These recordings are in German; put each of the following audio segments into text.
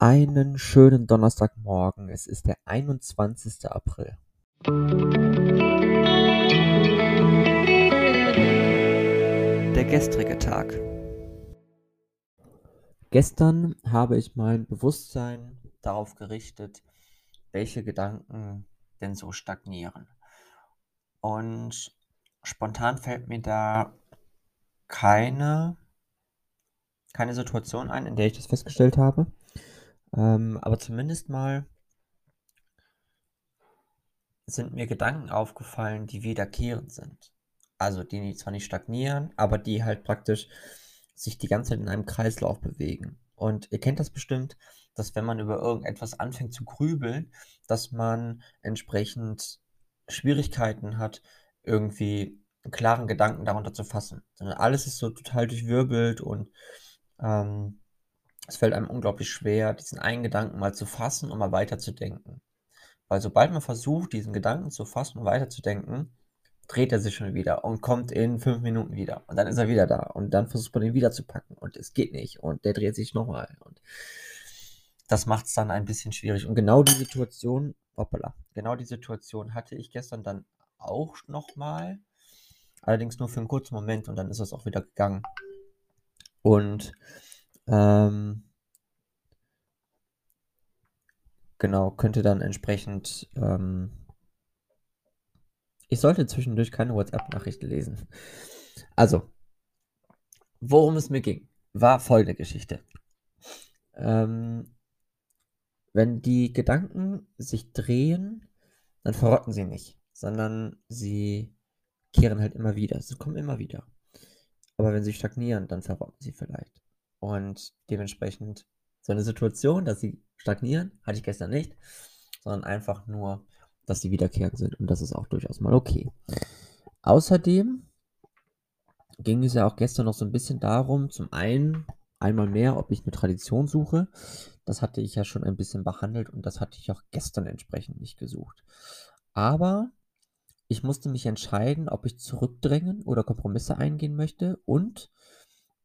Einen schönen Donnerstagmorgen. Es ist der 21. April. Der gestrige Tag. Gestern habe ich mein Bewusstsein darauf gerichtet, welche Gedanken denn so stagnieren. Und spontan fällt mir da keine, keine Situation ein, in der ich das festgestellt habe. Ähm, aber zumindest mal sind mir Gedanken aufgefallen, die wiederkehrend sind. Also die zwar nicht stagnieren, aber die halt praktisch sich die ganze Zeit in einem Kreislauf bewegen. Und ihr kennt das bestimmt, dass wenn man über irgendetwas anfängt zu grübeln, dass man entsprechend Schwierigkeiten hat, irgendwie einen klaren Gedanken darunter zu fassen. Sondern alles ist so total durchwirbelt und ähm, es fällt einem unglaublich schwer, diesen einen Gedanken mal zu fassen und mal weiterzudenken. Weil sobald man versucht, diesen Gedanken zu fassen und weiterzudenken, dreht er sich schon wieder und kommt in fünf Minuten wieder. Und dann ist er wieder da. Und dann versucht man ihn wieder zu packen. Und es geht nicht. Und der dreht sich nochmal. Und das macht es dann ein bisschen schwierig. Und genau die Situation, hoppala, genau die Situation hatte ich gestern dann auch nochmal. Allerdings nur für einen kurzen Moment und dann ist es auch wieder gegangen. Und ähm, genau, könnte dann entsprechend. Ähm, ich sollte zwischendurch keine WhatsApp-Nachrichten lesen. Also, worum es mir ging, war folgende Geschichte. Ähm, wenn die Gedanken sich drehen, dann verrotten sie nicht, sondern sie kehren halt immer wieder. Sie kommen immer wieder. Aber wenn sie stagnieren, dann verrotten sie vielleicht. Und dementsprechend so eine Situation, dass sie stagnieren, hatte ich gestern nicht, sondern einfach nur, dass sie wiederkehrend sind. Und das ist auch durchaus mal okay. Außerdem ging es ja auch gestern noch so ein bisschen darum, zum einen einmal mehr, ob ich eine Tradition suche. Das hatte ich ja schon ein bisschen behandelt und das hatte ich auch gestern entsprechend nicht gesucht. Aber ich musste mich entscheiden, ob ich zurückdrängen oder Kompromisse eingehen möchte und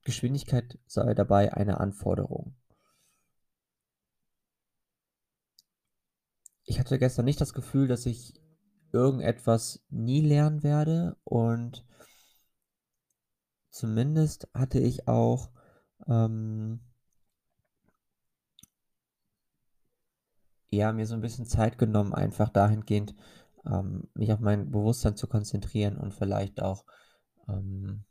Geschwindigkeit sei dabei eine Anforderung. Ich hatte gestern nicht das Gefühl, dass ich irgendetwas nie lernen werde und zumindest hatte ich auch ähm, ja, mir so ein bisschen Zeit genommen, einfach dahingehend, ähm, mich auf mein Bewusstsein zu konzentrieren und vielleicht auch ähm,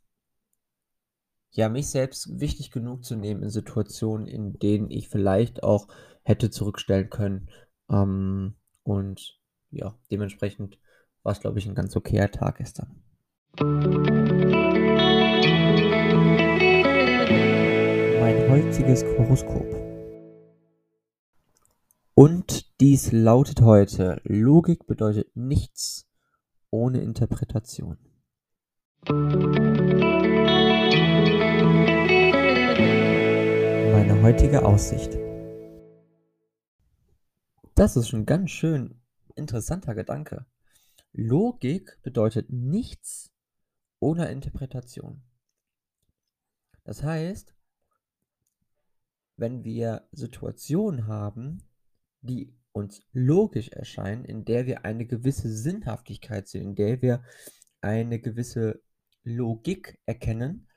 ja, mich selbst wichtig genug zu nehmen in Situationen, in denen ich vielleicht auch hätte zurückstellen können. Ähm, und ja, dementsprechend war es, glaube ich, ein ganz okayer Tag gestern. Mein heutiges Horoskop. Und dies lautet heute, Logik bedeutet nichts ohne Interpretation. Meine heutige Aussicht. Das ist schon ganz schön interessanter Gedanke. Logik bedeutet nichts ohne Interpretation. Das heißt, wenn wir Situationen haben, die uns logisch erscheinen, in der wir eine gewisse Sinnhaftigkeit sehen, in der wir eine gewisse Logik erkennen,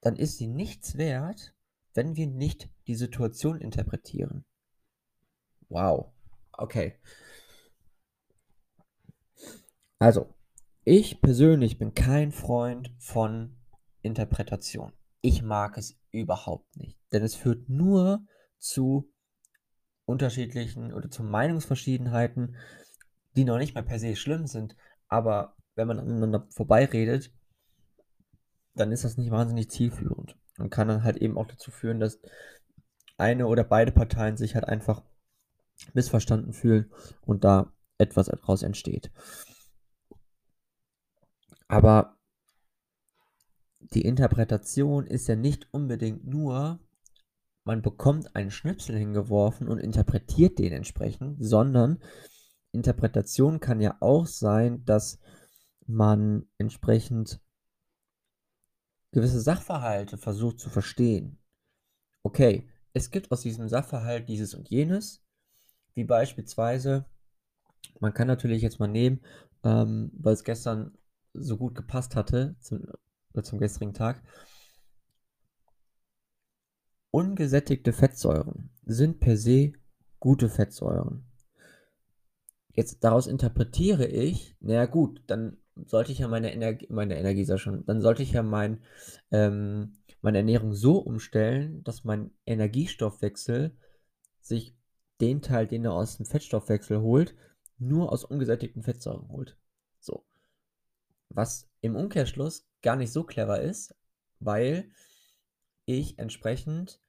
dann ist sie nichts wert, wenn wir nicht die Situation interpretieren. Wow. Okay. Also, ich persönlich bin kein Freund von Interpretation. Ich mag es überhaupt nicht, denn es führt nur zu unterschiedlichen oder zu Meinungsverschiedenheiten, die noch nicht mal per se schlimm sind, aber wenn man aneinander vorbeiredet, dann ist das nicht wahnsinnig zielführend und kann dann halt eben auch dazu führen, dass eine oder beide Parteien sich halt einfach missverstanden fühlen und da etwas daraus entsteht. Aber die Interpretation ist ja nicht unbedingt nur, man bekommt einen Schnipsel hingeworfen und interpretiert den entsprechend, sondern Interpretation kann ja auch sein, dass man entsprechend gewisse Sachverhalte versucht zu verstehen. Okay, es gibt aus diesem Sachverhalt dieses und jenes, wie beispielsweise, man kann natürlich jetzt mal nehmen, ähm, weil es gestern so gut gepasst hatte zum, äh, zum gestrigen Tag. Ungesättigte Fettsäuren sind per se gute Fettsäuren. Jetzt daraus interpretiere ich, naja gut, dann sollte ich ja meine Energie, meine Energie sei schon, dann sollte ich ja mein, ähm, meine Ernährung so umstellen, dass mein Energiestoffwechsel sich den Teil, den er aus dem Fettstoffwechsel holt, nur aus ungesättigten Fettsäuren holt. So. Was im Umkehrschluss gar nicht so clever ist, weil ich entsprechend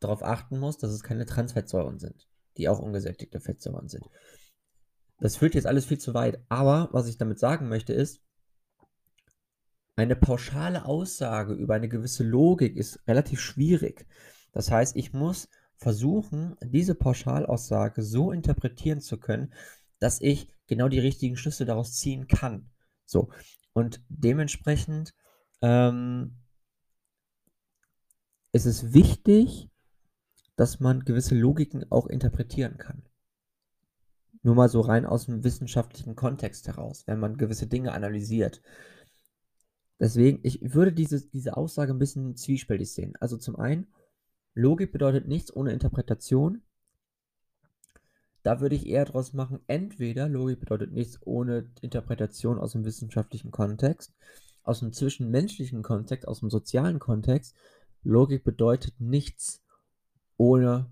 darauf achten muss, dass es keine Transfettsäuren sind, die auch ungesättigte Fettsäuren sind. Das führt jetzt alles viel zu weit. Aber was ich damit sagen möchte ist, eine pauschale Aussage über eine gewisse Logik ist relativ schwierig. Das heißt, ich muss versuchen, diese Pauschalaussage so interpretieren zu können, dass ich genau die richtigen Schlüsse daraus ziehen kann. So. Und dementsprechend ähm, ist es wichtig, dass man gewisse Logiken auch interpretieren kann. Nur mal so rein aus dem wissenschaftlichen Kontext heraus, wenn man gewisse Dinge analysiert. Deswegen, ich würde diese, diese Aussage ein bisschen zwiespältig sehen. Also zum einen, Logik bedeutet nichts ohne Interpretation. Da würde ich eher daraus machen, entweder Logik bedeutet nichts ohne Interpretation aus dem wissenschaftlichen Kontext, aus dem zwischenmenschlichen Kontext, aus dem sozialen Kontext. Logik bedeutet nichts ohne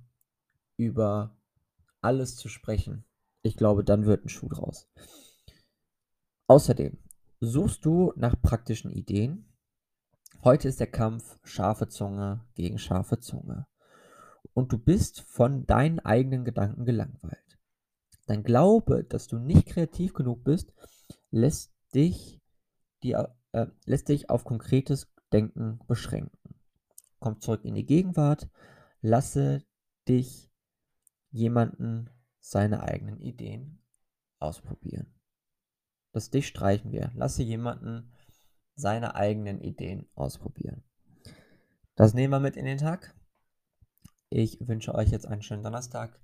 über alles zu sprechen. Ich glaube, dann wird ein Schuh draus. Außerdem, suchst du nach praktischen Ideen? Heute ist der Kampf scharfe Zunge gegen scharfe Zunge. Und du bist von deinen eigenen Gedanken gelangweilt. Dein Glaube, dass du nicht kreativ genug bist, lässt dich, die, äh, lässt dich auf konkretes Denken beschränken. Komm zurück in die Gegenwart, lasse dich jemanden seine eigenen Ideen ausprobieren. Das Dich streichen wir. Lasse jemanden seine eigenen Ideen ausprobieren. Das nehmen wir mit in den Tag. Ich wünsche euch jetzt einen schönen Donnerstag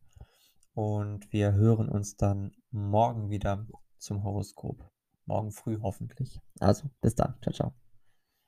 und wir hören uns dann morgen wieder zum Horoskop. Morgen früh hoffentlich. Also bis dann. Ciao, ciao.